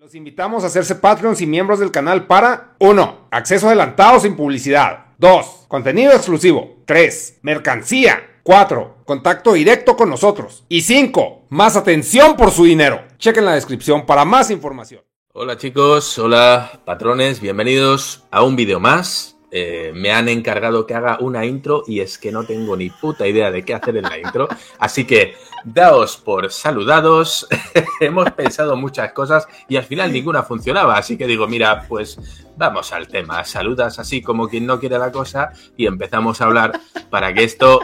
Los invitamos a hacerse Patreons y miembros del canal para 1. Acceso adelantado sin publicidad. 2. Contenido exclusivo. 3. Mercancía. 4. Contacto directo con nosotros. Y 5. Más atención por su dinero. Chequen la descripción para más información. Hola chicos, hola patrones, bienvenidos a un vídeo más. Eh, me han encargado que haga una intro y es que no tengo ni puta idea de qué hacer en la intro. Así que daos por saludados. Hemos pensado muchas cosas y al final ninguna funcionaba. Así que digo, mira, pues vamos al tema. Saludas así como quien no quiere la cosa y empezamos a hablar para que esto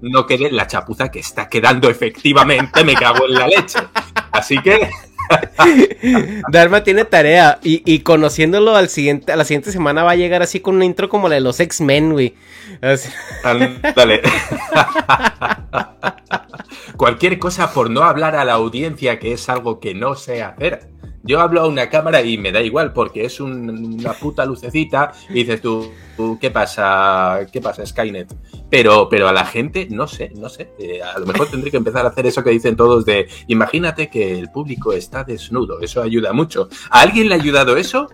no quede la chapuza que está quedando efectivamente. Me cago en la leche. Así que Dharma tiene tarea y, conociéndolo al siguiente, a la siguiente semana va a llegar así con una intro como la de los X-Men. Dale. Cualquier cosa por no hablar a la audiencia que es algo que no sé hacer. Yo hablo a una cámara y me da igual porque es una puta lucecita y dices tú, ¿qué pasa? ¿Qué pasa, Skynet? Pero, pero a la gente, no sé, no sé. Eh, a lo mejor tendré que empezar a hacer eso que dicen todos de, imagínate que el público está desnudo. Eso ayuda mucho. ¿A alguien le ha ayudado eso?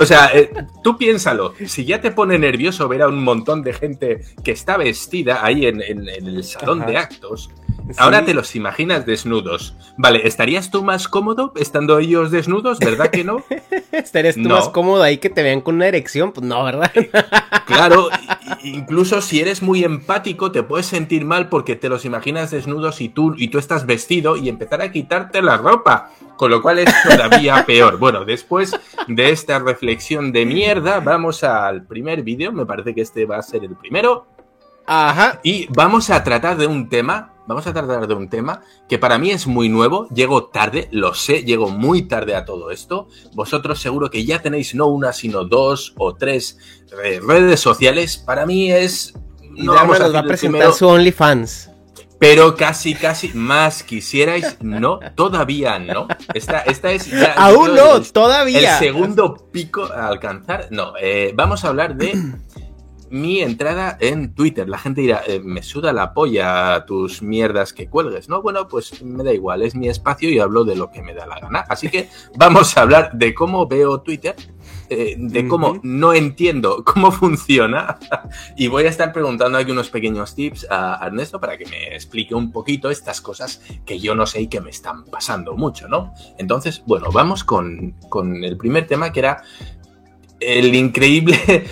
O sea, eh, tú piénsalo. Si ya te pone nervioso ver a un montón de gente que está vestida ahí en, el salón de actos, Ahora te los imaginas desnudos. Vale, ¿estarías tú más cómodo estando ellos desnudos? ¿Verdad que no? ¿Estarías tú más cómodo ahí que te vean con una erección? Pues no, ¿verdad? claro, incluso si eres muy empático te puedes sentir mal porque te los imaginas desnudos y tú, y tú estás vestido y empezar a quitarte la ropa. Con lo cual es todavía peor. Bueno, después de esta reflexión de mierda, vamos al primer vídeo. Me parece que este va a ser el primero. Ajá. Y vamos a tratar de un tema vamos a tratar de un tema que para mí es muy nuevo, llego tarde, lo sé, llego muy tarde a todo esto. Vosotros seguro que ya tenéis no una, sino dos o tres eh, redes sociales. Para mí es... No vamos a, va a presentar su OnlyFans. Pero casi, casi más quisierais, no, todavía no. Esta, esta es ya. Aún no, todavía. El segundo pico a alcanzar. No, eh, vamos a hablar de mi entrada en Twitter. La gente dirá, eh, me suda la polla tus mierdas que cuelgues, ¿no? Bueno, pues me da igual, es mi espacio y hablo de lo que me da la gana. Así que vamos a hablar de cómo veo Twitter, eh, de cómo no entiendo cómo funciona y voy a estar preguntando aquí unos pequeños tips a Ernesto para que me explique un poquito estas cosas que yo no sé y que me están pasando mucho, ¿no? Entonces, bueno, vamos con, con el primer tema que era el increíble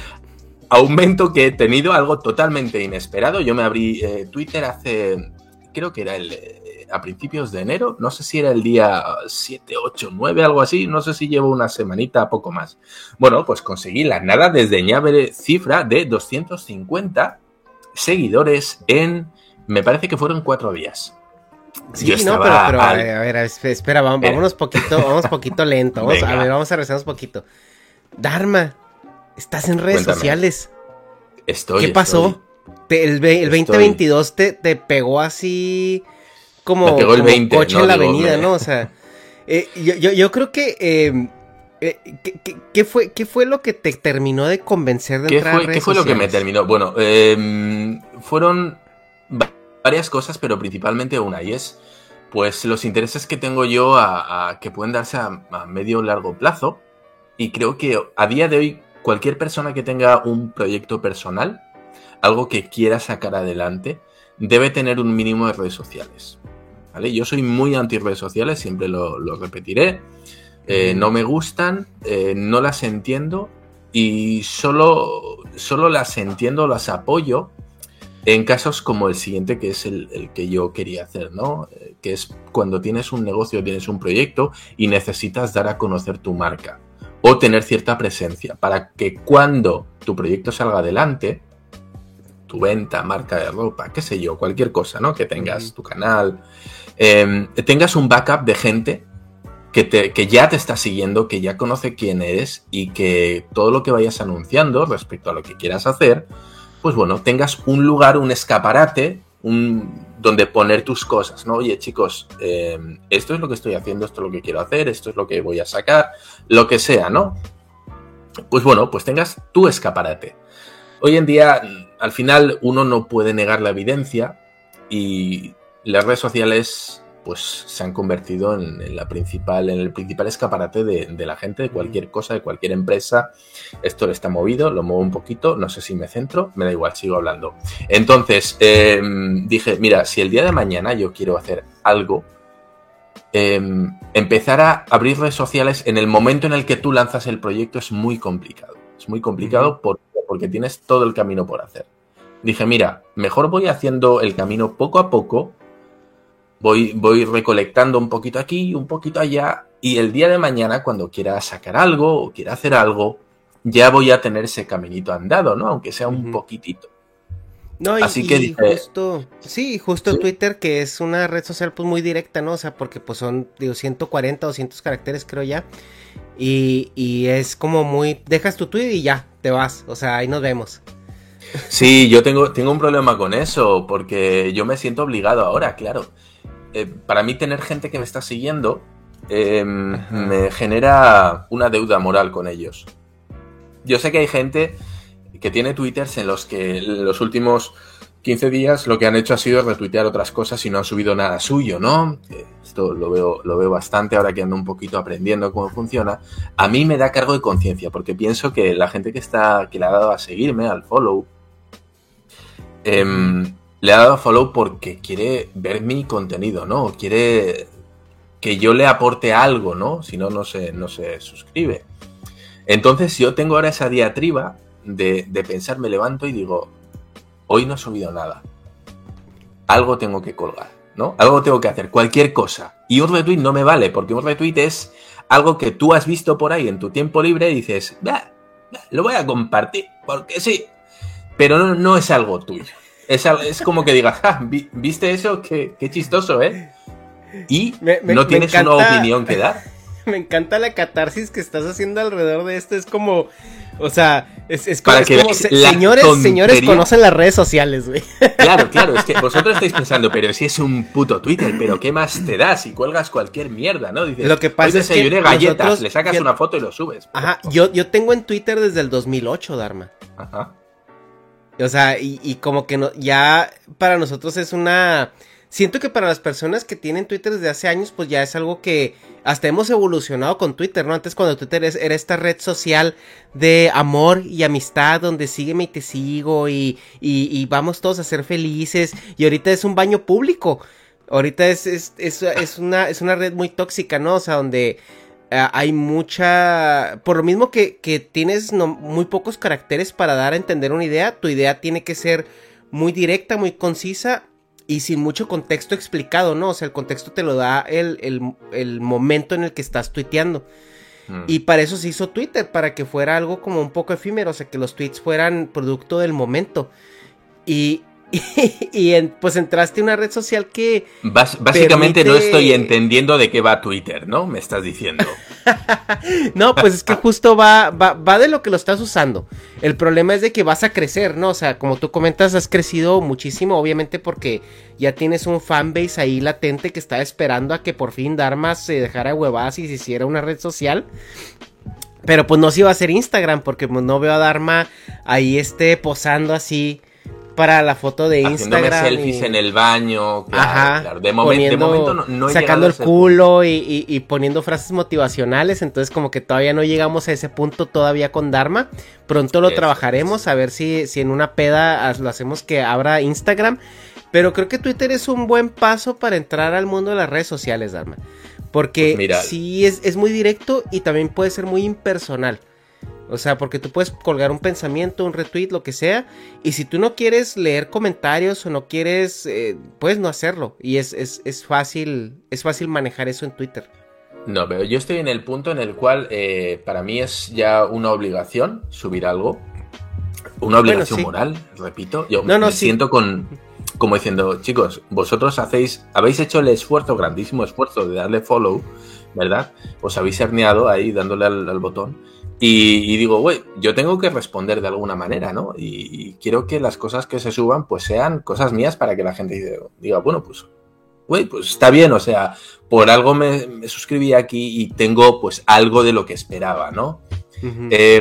aumento que he tenido, algo totalmente inesperado. Yo me abrí eh, Twitter hace, creo que era el, eh, a principios de enero, no sé si era el día 7, 8, 9, algo así, no sé si llevo una semanita, poco más. Bueno, pues conseguí la nada desdeñable cifra de 250 seguidores en, me parece que fueron cuatro días. Sí, no, pero, a ver, espera, vamos, vámonos poquito, vamos poquito lento. Vamos, a ver, vamos a rezarnos poquito. Dharma, Estás en redes sociales. Estoy. ¿Qué pasó? el, 2022 te, te, pegó así como, el coche en la avenida, ¿no? O sea, eh, yo, creo que... Eh, eh, ¿qué, fue, ¿Qué fue lo que te terminó de convencer de entrar a redes ¿Qué fue lo que me terminó? Bueno, em, fueron varias cosas, pero principalmente una, y es pues los intereses que tengo yo a, que pueden darse a, a medio o largo plazo. Y creo que a día de hoy cualquier persona que tenga un proyecto personal, algo que quiera sacar adelante, debe tener un mínimo de redes sociales. ¿vale? Yo soy muy anti redes sociales, siempre lo, repetiré. Eh, no me gustan, eh, no las entiendo y solo, solo las entiendo, las apoyo en casos como el siguiente, que es el, que yo quería hacer, ¿no? Eh, que es cuando tienes un negocio, tienes un proyecto y necesitas dar a conocer tu marca o tener cierta presencia para que cuando tu proyecto salga adelante, tu venta, marca de ropa, qué sé yo, cualquier cosa, ¿no? Que tengas tu canal, em, tengas un backup de gente que, te, que ya te está siguiendo, que ya conoce quién eres y que todo lo que vayas anunciando respecto a lo que quieras hacer, pues bueno, tengas un lugar, un escaparate, donde poner tus cosas, ¿no? Oye, chicos, eh, esto es lo que estoy haciendo, esto es lo que quiero hacer, esto es lo que voy a sacar, lo que sea, ¿no? Pues bueno, pues tengas tu escaparate. Hoy en día, al final, uno no puede negar la evidencia y las redes sociales pues se han convertido en, la principal, en el principal escaparate de, la gente, de cualquier cosa, de cualquier empresa. Esto está movido, lo muevo un poquito, no sé si me centro, me da igual, sigo hablando. Entonces, em, dije, mira, si el día de mañana yo quiero hacer algo, em, empezar a abrir redes sociales en el momento en el que tú lanzas el proyecto es muy complicado. Es muy complicado porque tienes todo el camino por hacer. Dije, mira, mejor voy haciendo el camino poco a poco voy, voy recolectando un poquito aquí, un poquito allá, y el día de mañana, cuando quiera sacar algo o quiera hacer algo, ya voy a tener ese caminito andado, ¿no? Aunque sea un poquitito. No, y, Así que justo, sí, justo Twitter, que es una red social pues muy directa, ¿no? O sea, porque pues son, digo, 140, 200 caracteres creo ya. Y, y es como muy, dejas tu tweet y ya, te vas, o sea, ahí nos vemos. Sí, yo tengo, tengo un problema con eso, porque yo me siento obligado ahora, claro. Eh, para mí tener gente que me está siguiendo em, me genera una deuda moral con ellos. Yo sé que hay gente que tiene twitters en los que los últimos 15 días lo que han hecho ha sido retuitear otras cosas y no han subido nada suyo, ¿no? Esto lo veo, lo veo bastante ahora que ando un poquito aprendiendo cómo funciona. A mí me da cargo de conciencia porque pienso que la gente que está que le ha dado a seguirme, al follow, eh, le ha dado follow porque quiere ver mi contenido, ¿no? Quiere que yo le aporte algo, ¿no? Si no, no se, no se suscribe. Entonces yo tengo ahora esa diatriba de, pensar, me levanto y digo, hoy no he subido nada. Algo tengo que colgar, ¿no? Algo tengo que hacer, cualquier cosa. Y un retweet no me vale, porque un retweet es algo que tú has visto por ahí en tu tiempo libre y dices, lo voy a compartir, porque sí. Pero no, no es algo tuyo. Es, como que digas, ah, ¿viste eso? Qué, chistoso, ¿eh? Y no tienes una opinión que dar. Me encanta la catarsis que estás haciendo alrededor de esto. Es como, o sea, es, como, señores, señores conocen las redes sociales, güey. Claro, claro, es que vosotros estáis pensando, pero si es un puto Twitter, pero ¿qué más te da si cuelgas cualquier mierda, no? Dices, lo que pasa es que galletas, le sacas una foto y lo subes. Ajá, yo, yo tengo en Twitter desde el 2008, Dharma. Ajá. O sea, y, como que no, ya para nosotros es una... Siento que para las personas que tienen Twitter desde hace años, pues ya es algo que hasta hemos evolucionado con Twitter, ¿no? Antes cuando Twitter era esta red social de amor y amistad, donde sígueme y te sigo y, y, vamos todos a ser felices. Y ahorita es un baño público. Ahorita es, es, es, es, una, es una red muy tóxica, ¿no? O sea, donde hay mucha... Por lo mismo que, tienes muy pocos caracteres para dar a entender una idea, tu idea tiene que ser muy directa, muy concisa y sin mucho contexto explicado, ¿no? O sea, el contexto te lo da el, momento en el que estás tuiteando. Mm. Y para eso se hizo Twitter, para que fuera algo como un poco efímero, o sea, que los tweets fueran producto del momento. Y, y, pues entraste a una red social que... básicamente no estoy entendiendo de qué va Twitter, ¿no? Me estás diciendo. no, pues es que justo va, va, de lo que lo estás usando. El problema es de que vas a crecer, ¿no? O sea, como tú comentas, has crecido muchísimo, obviamente porque ya tienes un fanbase ahí latente que está esperando a que por fin Dharma se dejara huevadas y se hiciera una red social. Pero pues no se iba a hacer Instagram porque pues, no veo a Dharma ahí esté posando así para la foto de Instagram. selfies en el baño. Claro, De, momento no, Sacando el culo y, poniendo frases motivacionales. Entonces, como que todavía no llegamos a ese punto todavía con Dharma. Pronto lo trabajaremos. A ver si, si en una peda lo hacemos que abra Instagram. Pero creo que Twitter es un buen paso para entrar al mundo de las redes sociales, Dharma. Porque pues sí es, es muy directo y también puede ser muy impersonal. O sea, porque tú puedes colgar un pensamiento, un retweet, lo que sea. Y si tú no quieres leer comentarios o no quieres, eh, puedes no hacerlo. Y es, es, fácil, es fácil manejar eso en Twitter. No, pero yo estoy en el punto en el cual eh, para mí es ya una obligación subir algo. Una obligación moral, repito. Yo no, me siento con, como diciendo, chicos, vosotros hacéis, habéis hecho el esfuerzo, grandísimo esfuerzo de darle follow, ¿verdad? Os habéis herniado ahí dándole al botón y, digo, güey, yo tengo que responder de alguna manera, ¿no? Y, quiero que las cosas que se suban, pues sean cosas mías para que la gente diga, bueno, pues, güey, pues está bien, o sea, por algo me, suscribí aquí y tengo pues algo de lo que esperaba, ¿no? Eh,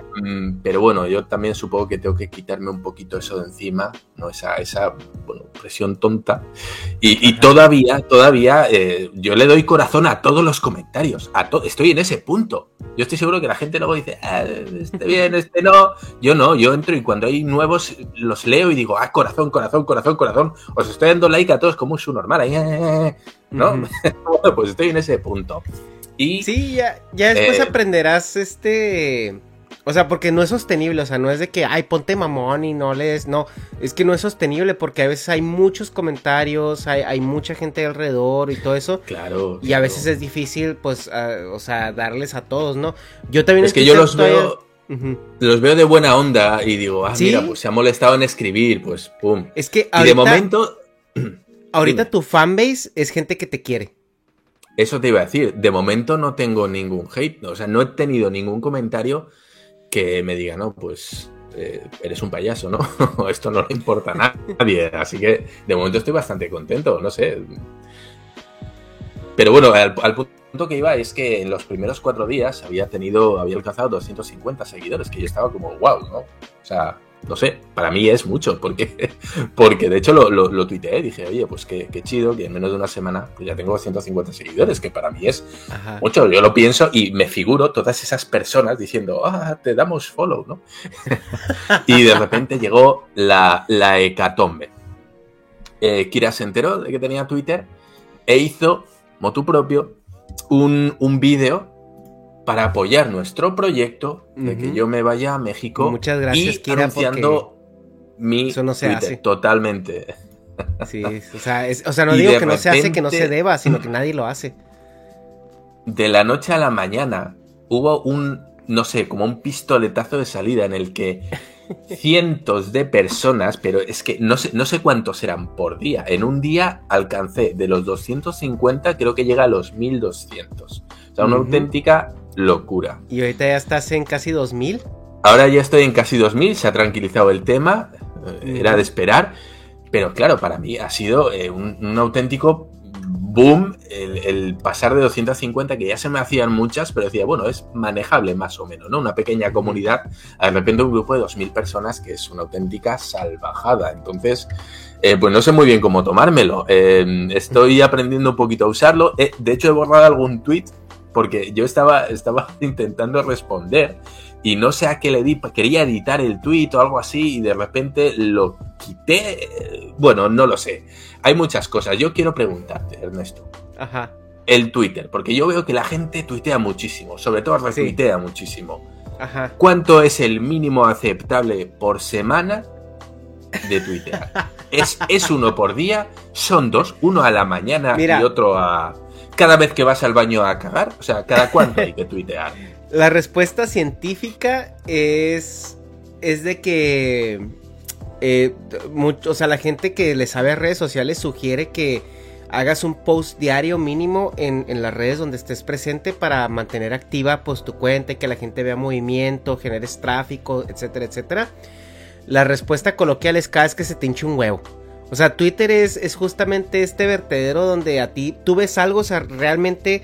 pero bueno, yo también supongo que tengo que quitarme un poquito eso de encima, ¿no? Esa, esa presión tonta. Y, todavía, todavía, eh, yo le doy corazón a todos los comentarios. A estoy en ese punto. Yo estoy seguro que la gente luego dice, ah, este bien, este no. Yo no, yo entro y cuando hay nuevos los leo y digo, ah, corazón, corazón, corazón, corazón. Os estoy dando like a todos como un su normal. Ahí, ¿No? bueno, pues estoy en ese punto. Y, sí, ya, ya después eh, aprenderás este... O sea, porque no es sostenible, o sea, no es de que, ay, ponte mamón y no les... No, es que no es sostenible porque a veces hay muchos comentarios, hay, hay mucha gente alrededor y todo eso. Claro. Y a veces es difícil, pues, o sea, darles a todos, ¿no? Yo también... Es que yo los veo... Los veo de buena onda y digo, ah, mira, pues se ha molestado en escribir, pues, pum. Es que ahorita, y de momento... ahorita tu fanbase es gente que te quiere. Eso te iba a decir. De momento no tengo ningún hate. O sea, no he tenido ningún comentario que me diga, no, pues eh, eres un payaso, ¿no? Esto no le importa a nadie. Así que de momento estoy bastante contento, no sé. Pero bueno, al, al, punto que iba es que en los primeros cuatro días había tenido, había alcanzado 250 seguidores, que yo estaba como, wow, ¿no? O sea, no sé, para mí es mucho, porque, porque de hecho lo, lo, tuiteé, dije, oye, pues qué, chido que en menos de una semana pues ya tengo 150 seguidores, que para mí es mucho, yo lo pienso y me figuro todas esas personas diciendo, ah, te damos follow, ¿no? y de repente llegó la, la hecatombe. Eh, Kira se enteró de que tenía Twitter e hizo, motu propio, un, un vídeo para apoyar nuestro proyecto de que yo me vaya a México Muchas gracias, y anunciando mi eso no se hace. totalmente. Sí, o sea, o sea no digo que no se hace que no se deba, sino que nadie lo hace. De la noche a la mañana hubo un, no sé, como un pistoletazo de salida en el que cientos de personas, pero es que no sé, no sé cuántos eran por día. En un día alcancé de los 250, creo que llega a los 1200. O sea, una auténtica locura. ¿Y ahorita ya estás en casi 2000? Ahora ya estoy en casi 2000, se ha tranquilizado el tema, eh, era de esperar, pero claro, para mí ha sido eh, un, auténtico boom el, pasar de 250, que ya se me hacían muchas, pero decía, bueno, es manejable más o menos, ¿no? Una pequeña comunidad, de repente un grupo de 2.000 personas que es una auténtica salvajada. Entonces, eh, pues no sé muy bien cómo tomármelo. estoy aprendiendo un poquito a usarlo. de hecho, he borrado algún tweet porque yo estaba, estaba intentando responder y no sé a qué le di, quería editar el tweet o algo así y de repente lo quité. Bueno, no lo sé. Hay muchas cosas. Yo quiero preguntarte, Ernesto. Ajá. El Twitter, porque yo veo que la gente tuitea muchísimo, sobre todo retuitea muchísimo. Ajá. ¿Cuánto es el mínimo aceptable por semana de Twitter? ¿Es, ¿Es uno por día? ¿Son dos? ¿Uno a la mañana y otro a, cada vez que vas al baño a cagar? O sea, ¿cada cuánto hay que tuitear? La respuesta científica es, es de que, eh, mucho, o sea, la gente que le sabe a redes sociales sugiere que hagas un post diario mínimo en, las redes donde estés presente para mantener activa pues tu cuenta y que la gente vea movimiento, generes tráfico, etcétera, etcétera. La respuesta coloquial es cada vez que se te hinche un huevo. O sea, Twitter es, es justamente este vertedero donde a ti tú ves algo, o sea, realmente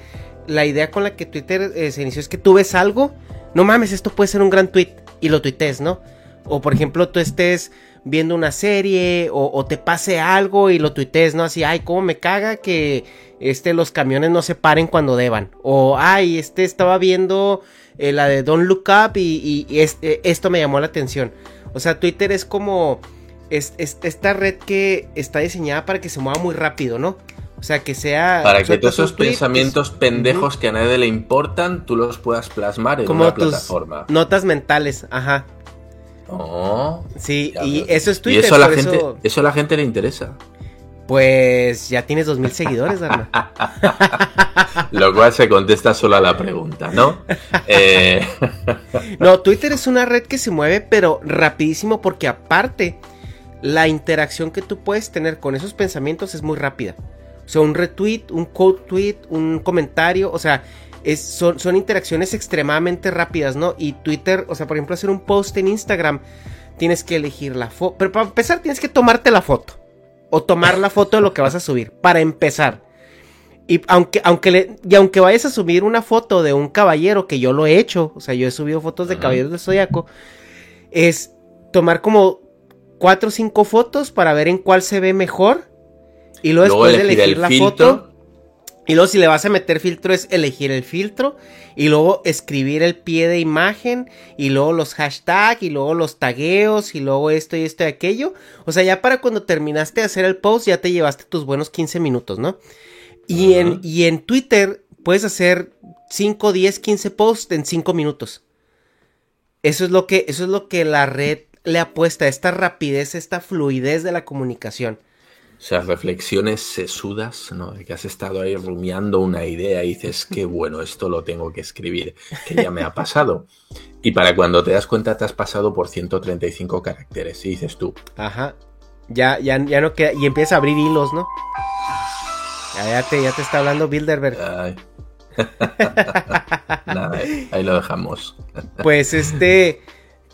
la idea con la que Twitter eh, se inició es que tú ves algo, no mames, esto puede ser un gran tweet y lo tuites, ¿no? O por ejemplo, tú estés viendo una serie o, te pase algo y lo tuites, ¿no? Así, ay, cómo me caga que este, los camiones no se paren cuando deban. O, ay, este estaba viendo eh, la de Don't Look Up y, este, esto me llamó la atención. O sea, Twitter es como es, esta red que está diseñada para que se mueva muy rápido, ¿no? O sea, que sea... Para que todos esos pensamientos pendejos que a nadie le importan, tú los puedas plasmar en Como una plataforma. Notas mentales, ajá. Oh, sí, y eso es Twitter. Y eso a la, gente, eso... a la gente le interesa. Pues ya tienes dos mil seguidores, Dharma. Lo cual se contesta solo a la pregunta, ¿no? Eh, no, Twitter es una red que se mueve, pero rapidísimo, porque aparte la interacción que tú puedes tener con esos pensamientos es muy rápida. O sea, un retweet, un quote tweet, un comentario, o sea, es, son, son, interacciones extremadamente rápidas, ¿no? Y Twitter, o sea, por ejemplo, hacer un post en Instagram, tienes que elegir la foto. Pero para empezar, tienes que tomarte la foto. O tomar la foto de lo que vas a subir. Para empezar. Y aunque, aunque, le, y aunque vayas a subir una foto de un caballero, que yo lo he hecho, o sea, yo he subido fotos de caballeros del zodiaco, es tomar como cuatro o cinco fotos para ver en cuál se ve mejor. Y luego, después de elegir la foto. Y luego si le vas a meter filtro es elegir el filtro. Y luego escribir el pie de imagen. Y luego los hashtags. Y luego los tagueos. Y luego esto y esto y aquello. O sea, ya para cuando terminaste de hacer el post ya te llevaste tus buenos 15 minutos, ¿no? Y, en, y en Twitter puedes hacer 5, 10, 15 posts en 5 minutos. Eso es lo que, eso es lo que la red le apuesta, esta rapidez, esta fluidez de la comunicación. O sea, reflexiones sesudas, ¿no? De que has estado ahí rumiando una idea y dices, qué bueno, esto lo tengo que escribir, que ya me ha pasado. Y para cuando te das cuenta te has pasado por 135 caracteres y dices tú. Ajá. Ya, ya, ya no queda. Y empieza a abrir hilos, ¿no? Ya, te, ya te está hablando Bilderberg. Nada, ahí lo dejamos. pues este.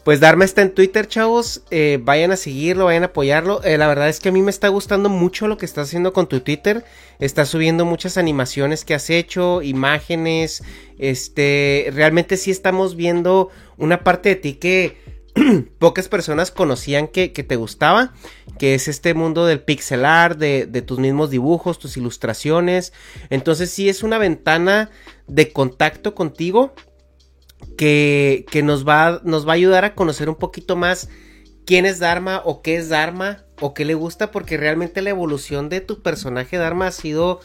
Pues Dharma está en Twitter, chavos. Eh, vayan a seguirlo, vayan a apoyarlo. Eh, la verdad es que a mí me está gustando mucho lo que estás haciendo con tu Twitter. Estás subiendo muchas animaciones que has hecho, imágenes. Este, realmente sí estamos viendo una parte de ti que pocas personas conocían que, te gustaba, que es este mundo del pixel art, de, de, tus mismos dibujos, tus ilustraciones. Entonces sí es una ventana de contacto contigo que, nos, va, nos va a ayudar a conocer un poquito más quién es Dharma o qué es Dharma o qué le gusta, porque realmente la evolución de tu personaje Dharma ha sido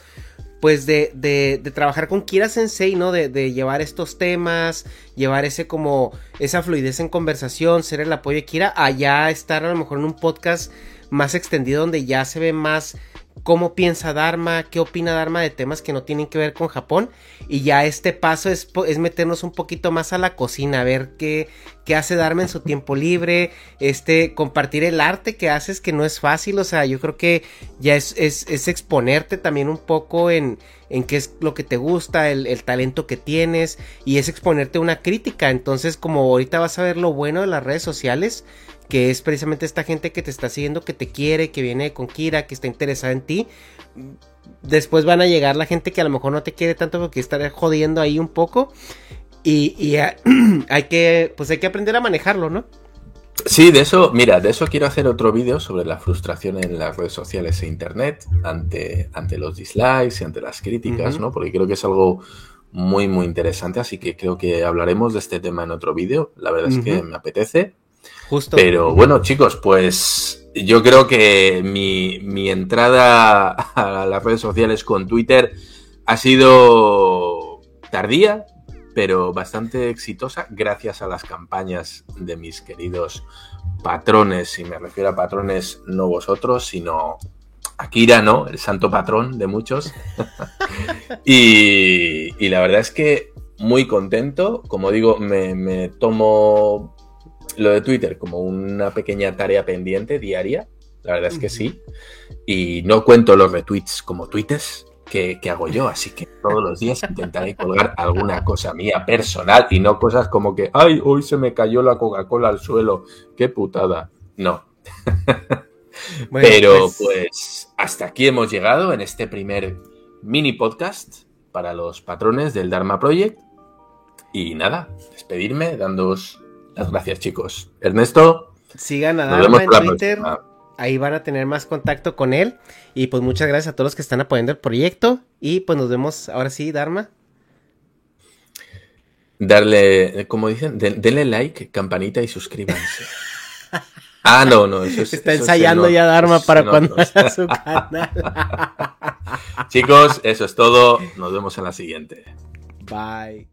pues de, de, de, trabajar con Kira Sensei, ¿no? De, de, llevar estos temas, llevar ese como, esa fluidez en conversación, ser el apoyo de Kira, allá estar a lo mejor en un podcast más extendido donde ya se ve más cómo piensa Dharma, qué opina Dharma de temas que no tienen que ver con Japón. Y ya este paso es, es meternos un poquito más a la cocina, a ver qué, qué, hace Dharma en su tiempo libre, este, compartir el arte que haces, que no es fácil. O sea, yo creo que ya es, es, es exponerte también un poco en, en qué es lo que te gusta, el, el, talento que tienes, y es exponerte una crítica. Entonces, como ahorita vas a ver lo bueno de las redes sociales, que es precisamente esta gente que te está siguiendo, que te quiere, que viene con Kira, que está interesada en ti. Después van a llegar la gente que a lo mejor no te quiere tanto porque estará jodiendo ahí un poco. Y, hay que, pues hay que aprender a manejarlo, ¿no? Sí, de eso, mira, de eso quiero hacer otro vídeo sobre la frustración en las redes sociales e internet ante, ante los dislikes y ante las críticas, ¿no? Porque creo que es algo muy, muy interesante, así que creo que hablaremos de este tema en otro vídeo. La verdad es que me apetece. Pero bueno, chicos, pues yo creo que mi, entrada a las redes sociales con Twitter ha sido tardía, pero bastante exitosa gracias a las campañas de mis queridos patrones, y me refiero a patrones no vosotros, sino Akira, ¿no? El santo patrón de muchos. y, la verdad es que muy contento, como digo, me, me tomo lo de Twitter como una pequeña tarea pendiente diaria, la verdad es que sí. Y no cuento los retweets como tweets que, hago yo, así que todos los días intentaré colgar alguna cosa mía personal y no cosas como que, ay, hoy se me cayó la Coca-Cola al suelo, qué putada. No. Pero pues... pues hasta aquí hemos llegado en este primer mini podcast para los patrones del Dharma Project. Y nada, despedirme dándoos gracias, chicos. Ernesto. Sigan a Dharma en Twitter. Ahí van a tener más contacto con él. Y pues muchas gracias a todos los que están apoyando el proyecto. Y pues nos vemos ahora sí, Dharma. Darle, como dicen, denle like, campanita y suscríbanse. ah, no, no, eso es, Está ensayando ya Dharma para cuando haya su canal. Chicos, eso es todo. Nos vemos en la siguiente. Bye.